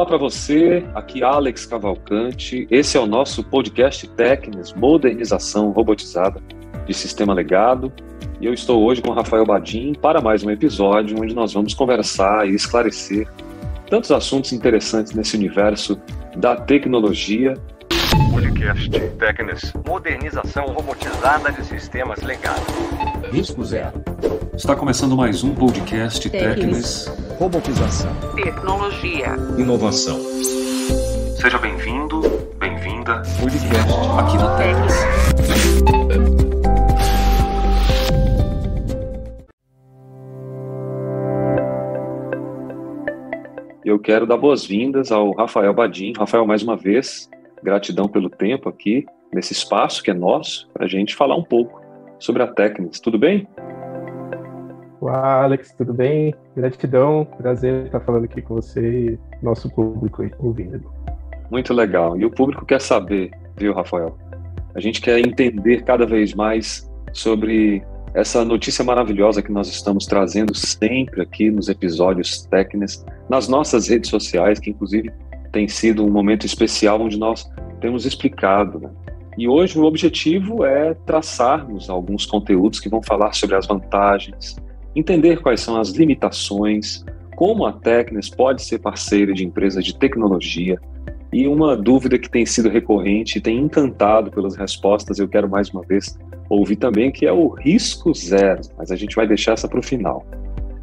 Olá para você, aqui Alex Cavalcante. Esse é o nosso podcast Técnicas Modernização Robotizada de Sistema Legado. E eu estou hoje com Rafael Badim para mais um episódio onde nós vamos conversar e esclarecer tantos assuntos interessantes nesse universo da tecnologia. Podcast Técnicas Modernização Robotizada de Sistemas Legado. Risco zero. Está começando mais um podcast Técnicas Robotização. Tecnologia. Inovação. Seja bem-vindo, bem-vinda Podcast. aqui na Técnicas. Eu quero dar boas-vindas ao Rafael Badim. Rafael, mais uma vez, gratidão pelo tempo aqui, nesse espaço que é nosso, para a gente falar um pouco sobre a Técnicas. Tudo bem? Olá, Alex, tudo bem? Gratidão, prazer estar falando aqui com você e nosso público aí, ouvindo. Muito legal. E o público quer saber, viu, Rafael? A gente quer entender cada vez mais sobre essa notícia maravilhosa que nós estamos trazendo sempre aqui nos episódios técnicos, nas nossas redes sociais, que inclusive tem sido um momento especial onde nós temos explicado. Né? E hoje o objetivo é traçarmos alguns conteúdos que vão falar sobre as vantagens, entender quais são as limitações, como a Tecnes pode ser parceira de empresas de tecnologia. E uma dúvida que tem sido recorrente e tem encantado pelas respostas, eu quero mais uma vez ouvir também, que é o risco zero, mas a gente vai deixar essa para o final.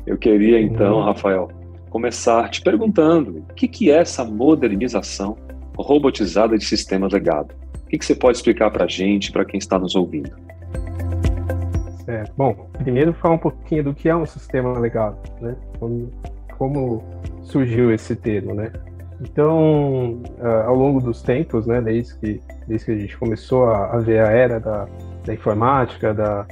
Eu queria então, Uhum. Rafael, começar te perguntando o que, que é essa modernização robotizada de sistemas legado? O que, que você pode explicar para a gente, para quem está nos ouvindo? Certo. Bom, primeiro falar um pouquinho do que é um sistema legado, né? Como, como surgiu esse termo, né? Então, ao longo dos tempos, né, desde que, desde que a gente começou a, a ver a era da, da informática, da,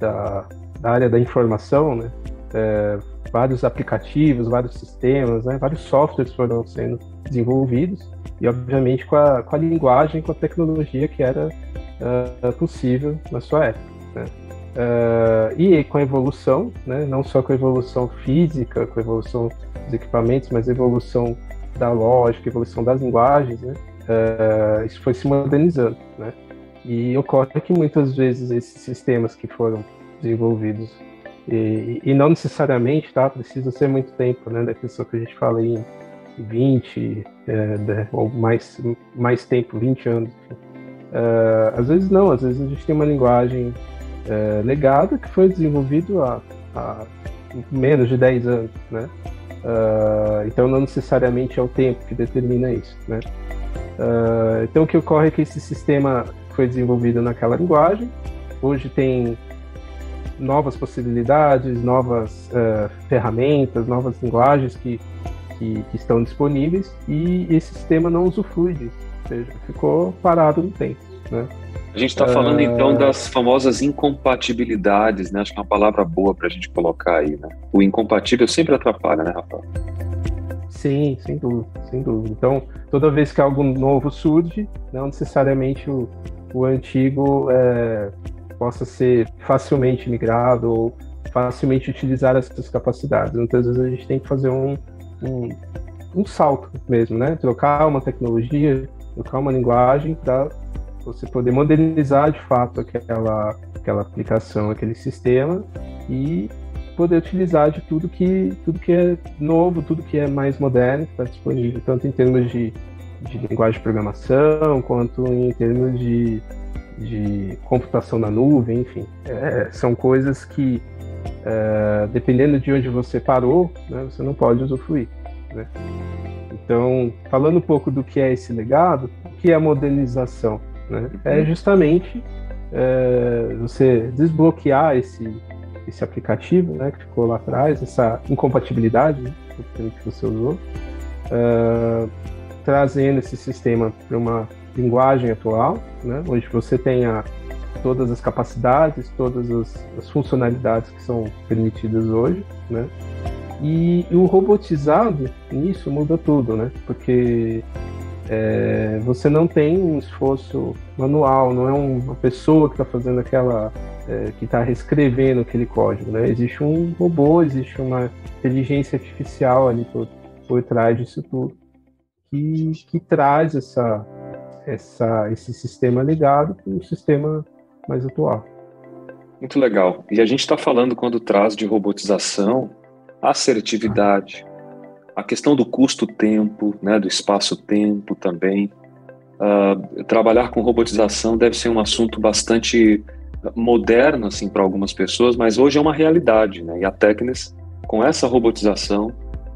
da, da área da informação, né, eh, vários aplicativos, vários sistemas, né, vários softwares foram sendo desenvolvidos e, obviamente, com a, com a linguagem, com a tecnologia que era ah, possível na sua época. Né. Ah, e com a evolução, né, não só com a evolução física, com a evolução dos equipamentos, mas a evolução da lógica, a evolução das linguagens, né, ah, isso foi se modernizando. Né. E ocorre que muitas vezes esses sistemas que foram desenvolvidos, e, e não necessariamente, tá, precisa ser muito tempo, né, da pessoa que a gente fala aí 20, é, de- ou mais, mais tempo, 20 anos. Ah, às vezes não, às vezes a gente tem uma linguagem é, legada que foi desenvolvido há, há menos de 10 anos, né? Ah, então não necessariamente é o tempo que determina isso, né? Então o que ocorre é que esse sistema foi desenvolvido naquela linguagem, hoje tem novas possibilidades, novas eh, ferramentas, novas linguagens que, que, que estão disponíveis e esse sistema não usufrui disso, ou seja, ficou parado no tempo, né? A gente está falando então das famosas incompatibilidades, né? Acho que é uma palavra boa para a gente colocar aí, né? O incompatível sempre atrapalha, né, Rafael? Sim, sem dúvida, sem dúvida. Então, toda vez que algo novo surge, não necessariamente o, o antigo é, possa ser facilmente migrado ou facilmente utilizar essas capacidades. Muitas vezes a gente tem que fazer um, um, um salto mesmo, né? Trocar uma tecnologia, trocar uma linguagem para você poder modernizar de fato aquela, aquela aplicação, aquele sistema e poder utilizar de tudo que tudo que é novo, tudo que é mais moderno, que está disponível, tanto em termos de, de linguagem de programação, quanto em termos de, de computação na nuvem, enfim. É, são coisas que, é, dependendo de onde você parou, né, você não pode usufruir. Né? Então, falando um pouco do que é esse legado, o que é a modernização? Né? É justamente é, você desbloquear esse, esse aplicativo né, que ficou lá atrás, essa incompatibilidade né, que você usou, uh, trazendo esse sistema para uma linguagem atual, né, onde você tenha todas as capacidades, todas as, as funcionalidades que são permitidas hoje, né, e, e o robotizado nisso muda tudo, né, porque é, você não tem um esforço manual, não é uma pessoa que está fazendo aquela, é, que está reescrevendo aquele código, né? Existe um robô, existe uma inteligência artificial ali por, por trás disso tudo. que, que traz essa, essa, esse sistema ligado para um sistema mais atual. Muito legal. E a gente está falando, quando traz de robotização, assertividade, a questão do custo-tempo, né, do espaço-tempo também. Uh, trabalhar com robotização deve ser um assunto bastante moderno assim para algumas pessoas, mas hoje é uma realidade, né? E a Tecnis, com essa robotização,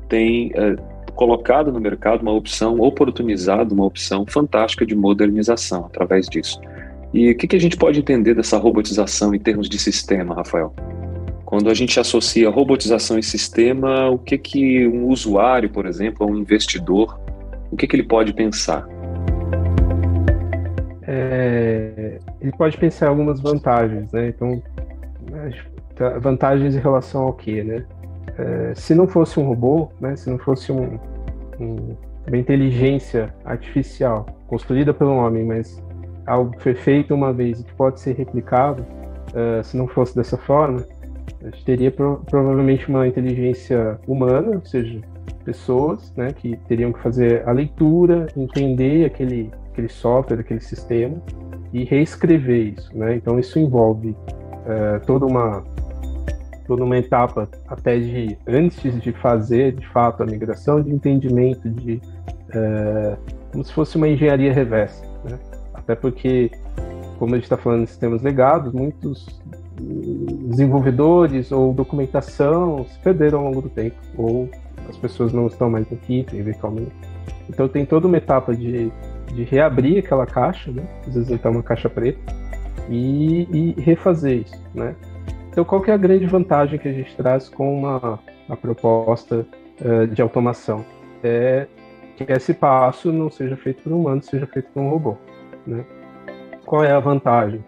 tem uh, colocado no mercado uma opção, oportunizado uma opção fantástica de modernização através disso. E o que, que a gente pode entender dessa robotização em termos de sistema, Rafael? Quando a gente associa robotização e sistema, o que que um usuário, por exemplo, um investidor, o que que ele pode pensar? É, ele pode pensar algumas vantagens, né? Então, vantagens em relação ao quê, né? É, se não fosse um robô, né? Se não fosse um, um, uma inteligência artificial construída pelo homem, mas algo que foi feito uma vez e que pode ser replicado, uh, se não fosse dessa forma, a gente teria pro, provavelmente uma inteligência humana, ou seja, pessoas né, que teriam que fazer a leitura, entender aquele, aquele software, aquele sistema e reescrever isso. Né? Então, isso envolve uh, toda uma toda uma etapa até de antes de fazer de fato a migração de entendimento de uh, como se fosse uma engenharia reversa? Até porque como a gente está falando de sistemas legados muitos desenvolvedores ou documentação se perderam ao longo do tempo ou as pessoas não estão mais aqui eventualmente então tem toda uma etapa de, de reabrir aquela caixa né? às vezes está uma caixa preta e, e refazer isso né então, qual que é a grande vantagem que a gente traz com uma, uma proposta uh, de automação? É que esse passo não seja feito por um humano, seja feito por um robô. Né? Qual é a vantagem?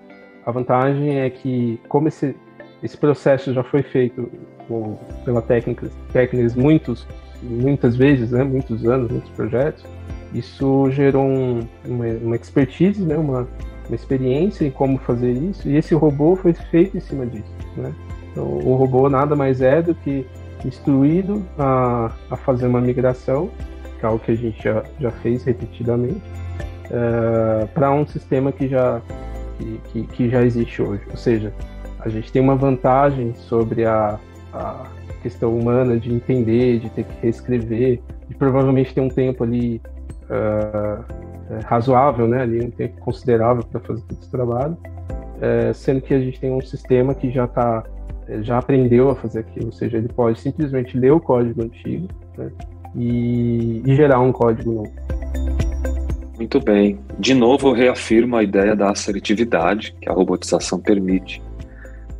A vantagem é que, como esse, esse processo já foi feito com, pela técnicas, técnicas muitos, muitas vezes, né, muitos anos, muitos projetos, isso gerou um, uma, uma expertise, né, uma, uma experiência em como fazer isso, e esse robô foi feito em cima disso. Né? Então, o robô nada mais é do que instruído a, a fazer uma migração, que é algo que a gente já, já fez repetidamente, uh, é, para um sistema que já, que, que, que, já existe hoje. Ou seja, a gente tem uma vantagem sobre a, a questão humana de entender, de ter que reescrever, de provavelmente ter um tempo ali uh, razoável, né, ali um tempo considerável para fazer todo esse trabalho é, sendo que a gente tem um sistema que já tá, é, já aprendeu a fazer aquilo, ou seja, ele pode simplesmente ler o código antigo né, e, e gerar um código novo. Muito bem. De novo, eu reafirmo a ideia da assertividade que a robotização permite.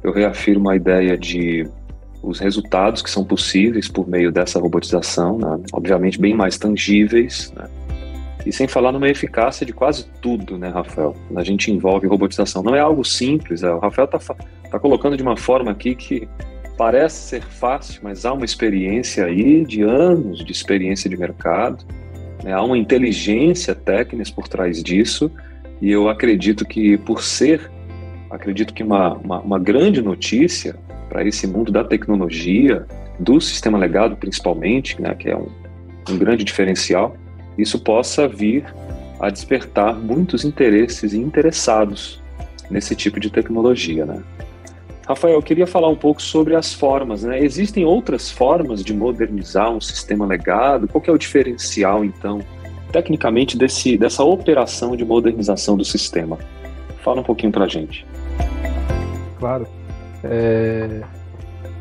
Eu reafirmo a ideia de os resultados que são possíveis por meio dessa robotização, né? obviamente bem mais tangíveis, né? E sem falar numa eficácia de quase tudo, né, Rafael? A gente envolve robotização. Não é algo simples. É, o Rafael está tá colocando de uma forma aqui que parece ser fácil, mas há uma experiência aí de anos de experiência de mercado. Né? Há uma inteligência técnica por trás disso. E eu acredito que, por ser, acredito que uma, uma, uma grande notícia para esse mundo da tecnologia, do sistema legado principalmente, né, que é um, um grande diferencial, isso possa vir a despertar muitos interesses e interessados nesse tipo de tecnologia, né? Rafael, eu queria falar um pouco sobre as formas, né? Existem outras formas de modernizar um sistema legado? Qual é o diferencial, então, tecnicamente, desse, dessa operação de modernização do sistema? Fala um pouquinho para a gente. Claro. É...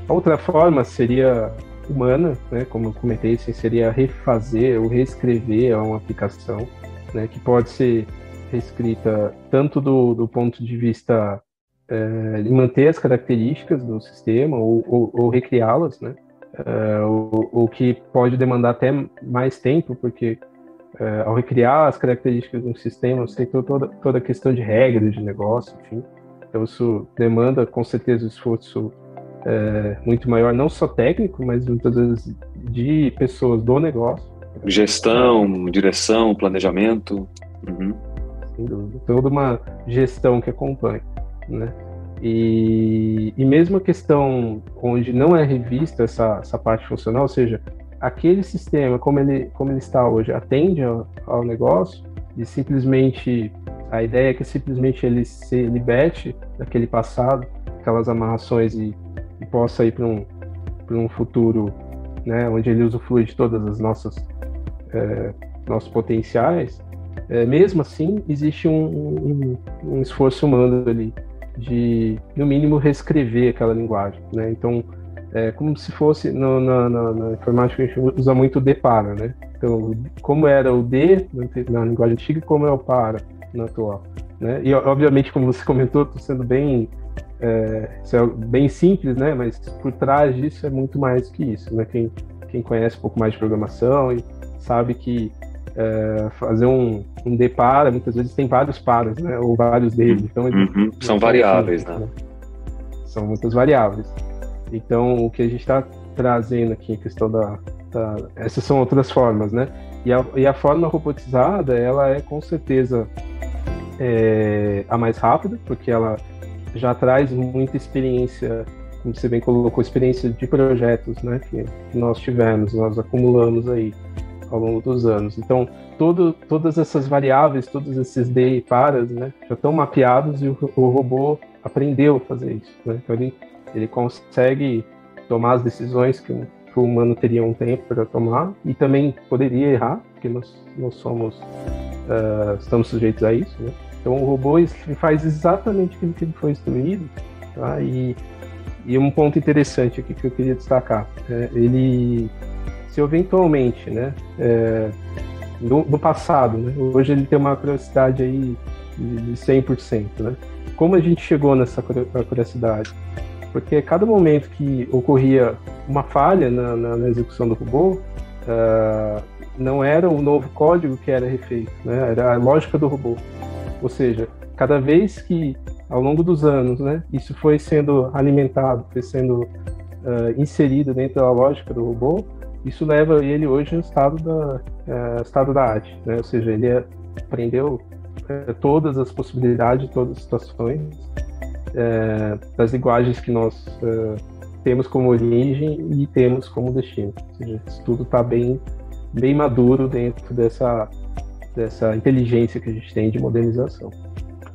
Outra forma seria humana, né, como eu comentei, assim, seria refazer ou reescrever uma aplicação, né, que pode ser reescrita tanto do, do ponto de vista é, manter as características do sistema ou, ou, ou recriá-las, né, é, o, o, que pode demandar até mais tempo, porque é, ao recriar as características um sistema, você tem toda, toda a questão de regras de negócio, enfim. Então, isso demanda, com certeza, esforço é, muito maior, não só técnico, mas muitas vezes de pessoas do negócio. Gestão, direção, planejamento. Uhum. Toda uma gestão que acompanha, né? E, e mesmo a questão onde não é revista essa, essa parte funcional, ou seja, aquele sistema, como ele, como ele está hoje, atende ao, ao negócio, e simplesmente a ideia é que simplesmente ele se liberte daquele passado, aquelas amarrações e, e possa ir para um, um futuro né, onde ele usufrui de todas as nossas é, nossos potenciais, é, mesmo assim existe um, um, um, esforço humano ali de, no mínimo, reescrever aquela linguagem. Né? Então, é como se fosse, no, na, na, na, informática a gente usa muito o D para, né? Então, como era o D na linguagem antiga e como é o para na atual. Né? E, obviamente, como você comentou, estou sendo bem é, é, bem simples, né? Mas por trás disso é muito mais que isso, né? Quem, quem conhece um pouco mais de programação e sabe que é, fazer um, um depara, muitas vezes tem vários paras, né? Ou vários deles. Então, uhum. São variáveis, né? né? São muitas variáveis. Então, o que a gente está trazendo aqui, a questão da, da, Essas são outras formas, né? E a, e a forma robotizada, ela é com certeza é, a mais rápida, porque ela já traz muita experiência, como você bem colocou, experiência de projetos, né? Que, que nós tivemos, nós acumulamos aí ao longo dos anos. Então, todo, todas essas variáveis, todos esses D e paras, né, já estão mapeados e o, o robô aprendeu a fazer isso. Né? Então, ele ele consegue tomar as decisões que, que o humano teria um tempo para tomar e também poderia errar, porque nós, nós somos uh, estamos sujeitos a isso. Né? Então o robô faz exatamente aquilo que ele foi instruído. Tá? E, e um ponto interessante aqui que eu queria destacar, é, ele se eventualmente, né, é, no, no, passado, né, hoje ele tem uma curiosidade aí de 100%, né? Como a gente chegou nessa curiosidade? porque cada momento que ocorria uma falha na, na, na execução do robô, uh, não era o novo código que era refeito, né? era a lógica do robô. Ou seja, cada vez que, ao longo dos anos, né, isso foi sendo alimentado, foi sendo uh, inserido dentro da lógica do robô, isso leva ele hoje ao estado da, uh, estado da arte. Né? Ou seja, ele aprendeu todas as possibilidades, todas as situações, é, das linguagens que nós é, temos como origem e temos como destino. Ou seja, isso tudo está bem, bem maduro dentro dessa, dessa inteligência que a gente tem de modernização.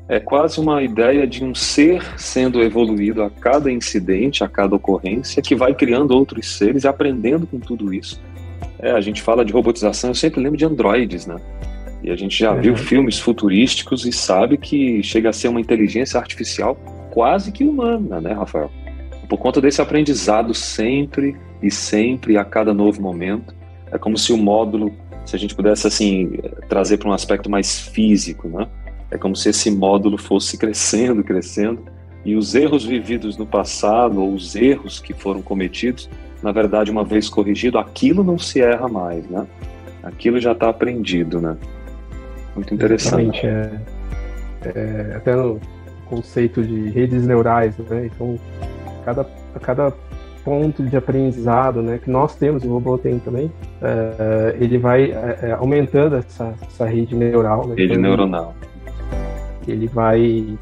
É quase uma ideia de um ser sendo evoluído a cada incidente, a cada ocorrência, que vai criando outros seres e aprendendo com tudo isso. É, a gente fala de robotização, eu sempre lembro de androides, né? E a gente já viu filmes futurísticos e sabe que chega a ser uma inteligência artificial quase que humana, né, Rafael? Por conta desse aprendizado sempre e sempre a cada novo momento. É como se o módulo, se a gente pudesse assim trazer para um aspecto mais físico, né? É como se esse módulo fosse crescendo, crescendo, e os erros vividos no passado ou os erros que foram cometidos, na verdade, uma vez corrigido, aquilo não se erra mais, né? Aquilo já está aprendido, né? Muito interessante. É, é, até no, conceito de redes neurais, né? Então, cada, cada ponto de aprendizado, né, que nós temos, o robô tem também, é, ele vai é, é, aumentando essa, essa rede neural. Né? Rede então, neuronal. Ele vai,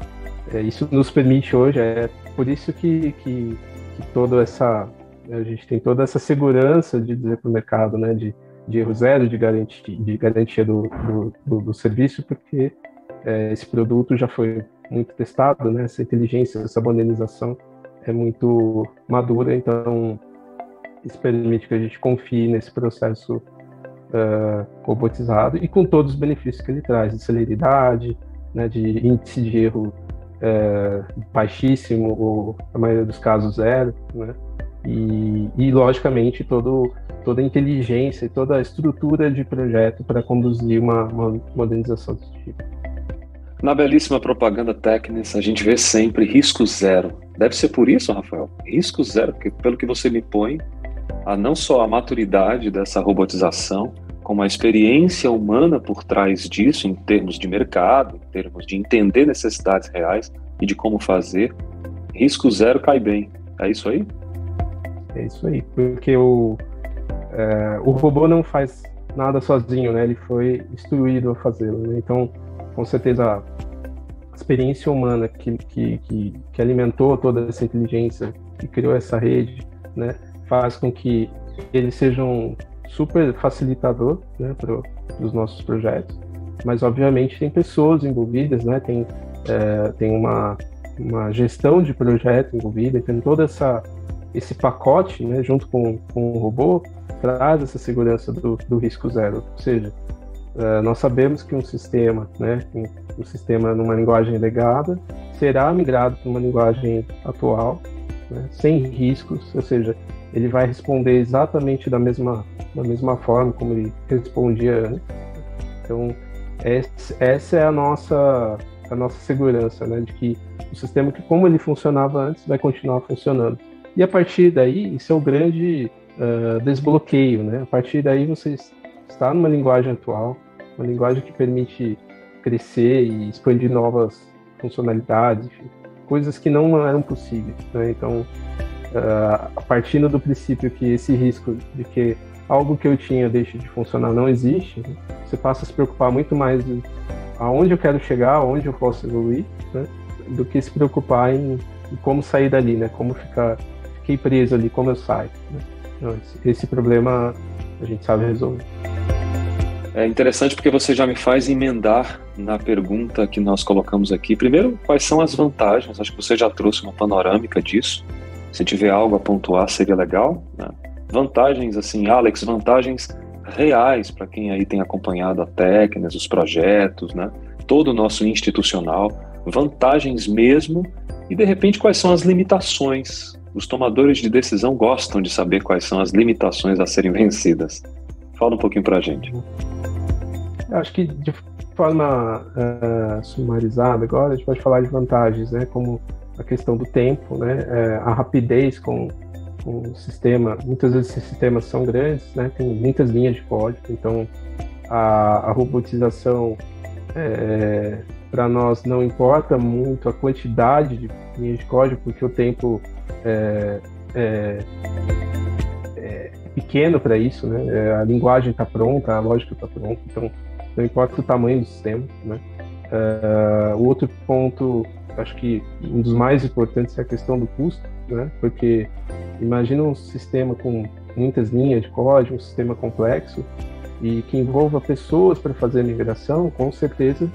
é, isso nos permite hoje, é por isso que, que, que toda essa, a gente tem toda essa segurança de dizer para o mercado, né, de, de erro zero de garantia, de garantia do, do, do, do serviço, porque é, esse produto já foi muito testado, né? Essa inteligência, essa modernização é muito madura, então isso permite que a gente confie nesse processo uh, robotizado e com todos os benefícios que ele traz, de celeridade, né, de índice de erro uh, baixíssimo, ou na maioria dos casos zero, né? E, e logicamente todo, toda a inteligência e toda a estrutura de projeto para conduzir uma, uma modernização desse tipo. Na belíssima propaganda Technis, a gente vê sempre risco zero. Deve ser por isso, Rafael? Risco zero, porque pelo que você me põe, a não só a maturidade dessa robotização, como a experiência humana por trás disso, em termos de mercado, em termos de entender necessidades reais e de como fazer, risco zero cai bem. É isso aí? É isso aí, porque o, é, o robô não faz nada sozinho, né? Ele foi instruído a fazê-lo. Né? Então, com certeza a experiência humana que, que, que, que alimentou toda essa inteligência, que criou essa rede, né, faz com que eles sejam super facilitador né, os nossos projetos, mas obviamente tem pessoas envolvidas, né, tem, é, tem uma, uma gestão de projeto envolvida, tem todo essa, esse pacote né, junto com, com o robô traz essa segurança do, do risco zero. Ou seja, é, nós sabemos que um sistema, né, um sistema numa linguagem legada, será migrado para uma linguagem atual, né, sem riscos, ou seja, ele vai responder exatamente da mesma, da mesma forma como ele respondia antes. Então, essa é a nossa, a nossa segurança, né, de que o sistema, que como ele funcionava antes, vai continuar funcionando. E a partir daí, isso é o grande uh, desbloqueio, né? A partir daí você está numa linguagem atual, uma linguagem que permite crescer e expandir novas funcionalidades, enfim, coisas que não eram possíveis, né? Então, uh, partindo do princípio que esse risco de que algo que eu tinha deixe de funcionar não existe, você passa a se preocupar muito mais aonde eu quero chegar, aonde eu posso evoluir, né? do que se preocupar em, em, como sair dali, né? Como ficar, fiquei preso ali, como eu saio. Né? Então, esse, esse problema a gente sabe resolver. É interessante porque você já me faz emendar na pergunta que nós colocamos aqui. Primeiro, quais são as vantagens? Acho que você já trouxe uma panorâmica disso. Se tiver algo a pontuar, seria legal. Né? Vantagens, assim, Alex, vantagens reais para quem aí tem acompanhado a técnicas, os projetos, né? todo o nosso institucional, vantagens mesmo, e de repente quais são as limitações. Os tomadores de decisão gostam de saber quais são as limitações a serem vencidas. Fala um pouquinho para a gente. Acho que de forma uh, sumarizada agora, a gente pode falar de vantagens, né? Como a questão do tempo, né? Uh, a rapidez com, com o sistema. Muitas vezes esses sistemas são grandes, né? Tem muitas linhas de código, então a, a robotização é, para nós não importa muito a quantidade de linhas de código, porque o tempo é, é, é pequeno para isso, né? É, a linguagem está pronta, a lógica está pronta, então não importa o tamanho do sistema, né? Uh, outro ponto, acho que um dos mais importantes é a questão do custo, né? Porque imagina um sistema com muitas linhas de código, um sistema complexo e que envolva pessoas para fazer a migração, com certeza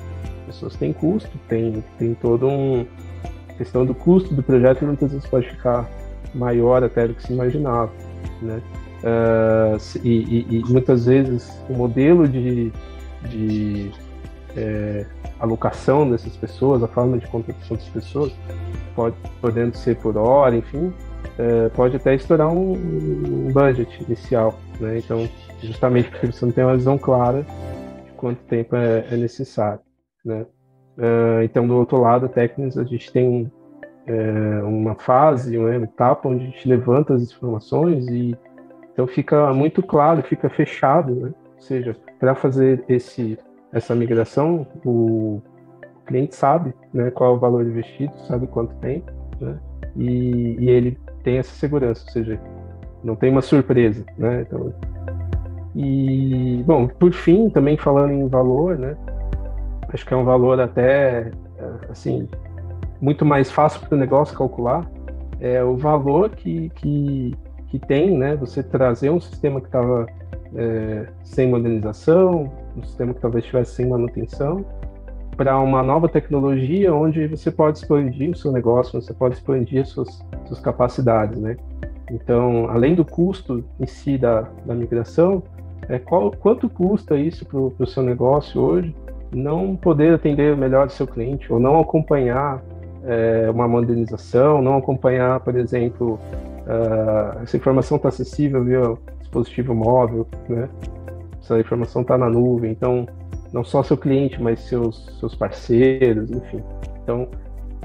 pessoas têm custo, tem, tem todo um questão do custo do projeto muitas vezes pode ficar maior até do que se imaginava, né? Uh, e, e, e, muitas vezes o modelo de, de é, alocação dessas pessoas, a forma de contratação dessas pessoas, pode, podendo ser por hora, enfim, é, pode até estourar um, um, budget inicial, né? Então, justamente porque você não tem uma visão clara de quanto tempo é, é necessário, né? Uh, então, do outro lado, técnicos, a gente tem é, uma fase, uma etapa onde a gente levanta as informações e então fica muito claro, fica fechado, né? Ou seja, para fazer esse essa migração, o cliente sabe, né, qual é o valor investido, sabe quanto tem, né? E, e ele tem essa segurança, ou seja, não tem uma surpresa, né? Então, e bom, por fim, também falando em valor, né? Acho que é um valor até assim muito mais fácil para o negócio calcular é o valor que, que, que tem, né? Você trazer um sistema que estava é, sem modernização, um sistema que talvez estivesse sem manutenção, para uma nova tecnologia onde você pode expandir o seu negócio, você pode expandir suas, suas capacidades, né? Então, além do custo em si da, da migração, é, qual, quanto custa isso para o seu negócio hoje? Não poder atender melhor o seu cliente ou não acompanhar é, uma modernização, não acompanhar, por exemplo, uh, essa informação está acessível via dispositivo móvel, né? Essa informação está na nuvem, então não só seu cliente, mas seus seus parceiros, enfim. Então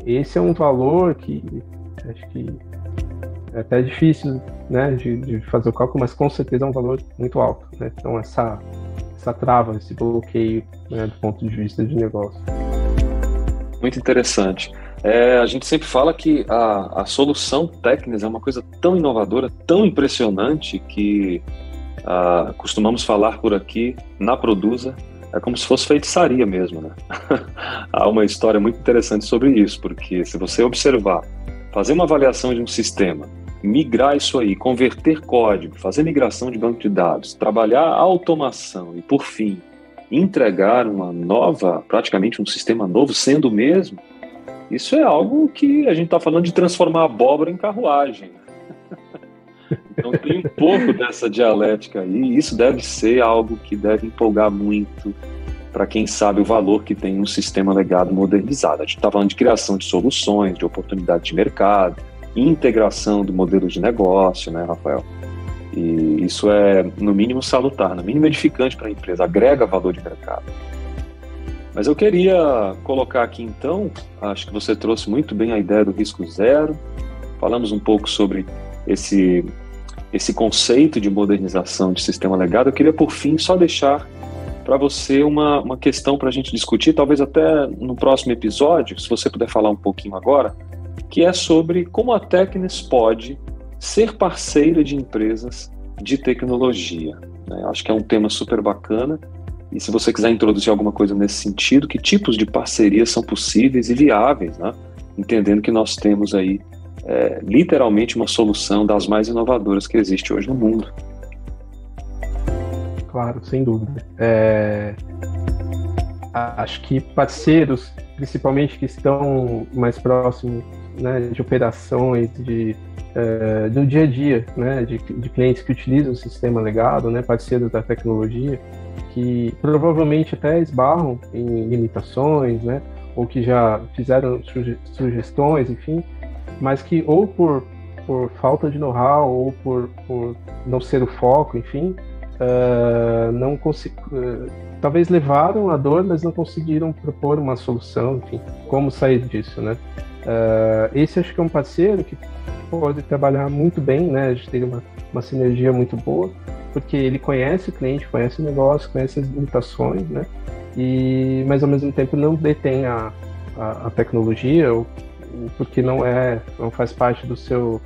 esse é um valor que acho que é até difícil, né, de, de fazer o cálculo, mas com certeza é um valor muito alto, né? Então essa essa trava, esse bloqueio, né, do ponto de vista de negócio. Muito interessante. É, a gente sempre fala que a, a solução técnica é uma coisa tão inovadora, tão impressionante, que uh, costumamos falar por aqui na Produza, é como se fosse feitiçaria mesmo. Né? Há uma história muito interessante sobre isso, porque se você observar, fazer uma avaliação de um sistema, migrar isso aí, converter código, fazer migração de banco de dados, trabalhar automação e, por fim, entregar uma nova, praticamente um sistema novo, sendo o mesmo, isso é algo que a gente está falando de transformar abóbora em carruagem. Então tem um pouco dessa dialética aí, isso deve ser algo que deve empolgar muito para quem sabe o valor que tem um sistema legado modernizado. A gente está falando de criação de soluções, de oportunidade de mercado, integração do modelo de negócio, né, Rafael? E isso é, no mínimo, salutar, no mínimo edificante para a empresa, agrega valor de mercado. Mas eu queria colocar aqui então, acho que você trouxe muito bem a ideia do risco zero, falamos um pouco sobre esse, esse conceito de modernização de sistema legado. Eu queria, por fim, só deixar para você uma, uma questão para a gente discutir, talvez até no próximo episódio, se você puder falar um pouquinho agora, que é sobre como a Tecnis pode ser parceira de empresas de tecnologia. Né? Acho que é um tema super bacana. E se você quiser introduzir alguma coisa nesse sentido, que tipos de parcerias são possíveis e viáveis, né? entendendo que nós temos aí é, literalmente uma solução das mais inovadoras que existe hoje no mundo claro, sem dúvida. É, acho que parceiros, principalmente que estão mais próximos né, de operações, de, é, do dia a dia, né, de, de, clientes que utilizam o sistema legado, né, parceiros da tecnologia, que provavelmente até esbarram em limitações, né, ou que já fizeram suge sugestões, enfim, mas que ou por, por falta de know-how ou por, por não ser o foco, enfim, uh, não. Uh, talvez levaram a dor, mas não conseguiram propor uma solução, enfim, como sair disso, né? Uh, esse acho que é um parceiro que pode trabalhar muito bem, né? A gente tem uma, uma sinergia muito boa, porque ele conhece o cliente, conhece o negócio, conhece as limitações, né? E, mas ao mesmo tempo não detém a, a, a tecnologia, porque não é, não faz parte do seu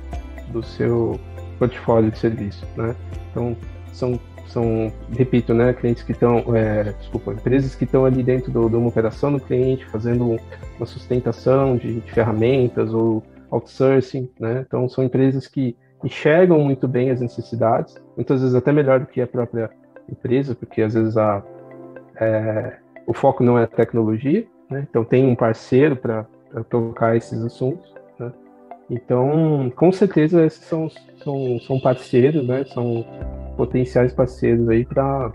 do seu portfólio de serviço, né? Então são são, repito, né, clientes que estão, é, desculpa, empresas que estão ali dentro de uma operação do cliente, fazendo uma sustentação de, de, ferramentas ou outsourcing, né? Então são empresas que enxergam muito bem as necessidades, muitas vezes até melhor do que a própria empresa, porque às vezes a, é, o foco não é a tecnologia, né? Então tem um parceiro para tocar esses assuntos, né? Então, com certeza esses são, são, são parceiros, né? São potenciais parceiros aí para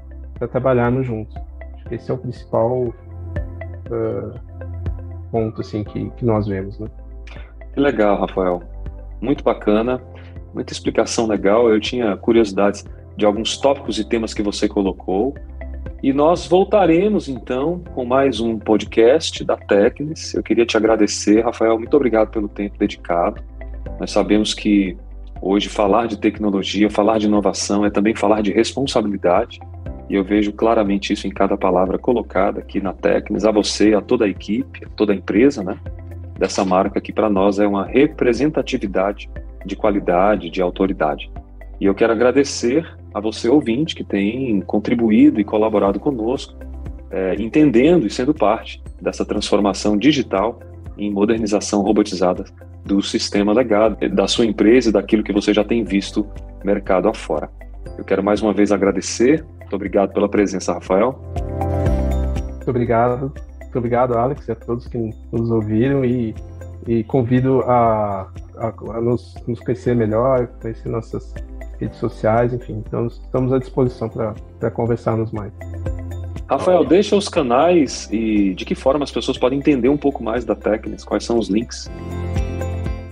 trabalharmos juntos. Acho que esse é o principal uh, ponto assim que, que nós vemos, né? Que legal, Rafael. Muito bacana, muita explicação legal. Eu tinha curiosidades de alguns tópicos e temas que você colocou. E nós voltaremos então com mais um podcast da Tecnis. Eu queria te agradecer, Rafael. Muito obrigado pelo tempo dedicado. Nós sabemos que Hoje, falar de tecnologia, falar de inovação é também falar de responsabilidade. E eu vejo claramente isso em cada palavra colocada aqui na Tecnis, a você, a toda a equipe, a toda a empresa, né? Dessa marca que para nós é uma representatividade de qualidade, de autoridade. E eu quero agradecer a você, ouvinte, que tem contribuído e colaborado conosco, é, entendendo e sendo parte dessa transformação digital em modernização robotizada do sistema legado, da sua empresa e daquilo que você já tem visto mercado afora. Eu quero mais uma vez agradecer. Muito obrigado pela presença, Rafael. Muito obrigado. Muito obrigado, Alex, e a todos que nos ouviram e, e convido a, a, a nos, nos, conhecer melhor, conhecer nossas redes sociais, enfim. Então, estamos à disposição para conversarmos mais. Rafael, deixa os canais e de que forma as pessoas podem entender um pouco mais da Tecnis, quais são os links?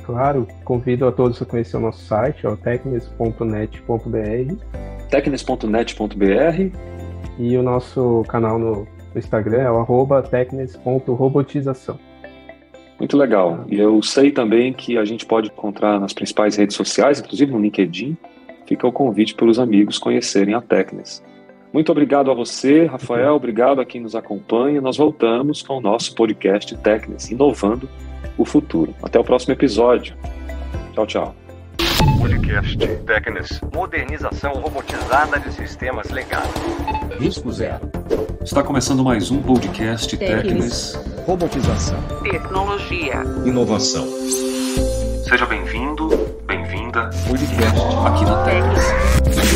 Claro, convido a todos a conhecer o nosso site, é tecnis.net.br. tecnis.net.br E o nosso canal no Instagram é o arroba tecnis.robotização. Muito legal. E eu sei também que a gente pode encontrar nas principais redes sociais, inclusive no LinkedIn. Fica o convite para os amigos conhecerem a Tecnis. Muito obrigado a você, Rafael. Obrigado a quem nos acompanha. Nós voltamos com o nosso podcast Tecnis, inovando o futuro. Até o próximo episódio. Tchau, tchau. Podcast Tecnis. Modernização robotizada de sistemas legais. Risco zero. Está começando mais um podcast Tecnis. Robotização. Tecnologia. Inovação. Seja bem-vindo, bem-vinda Podcast aqui na Terra.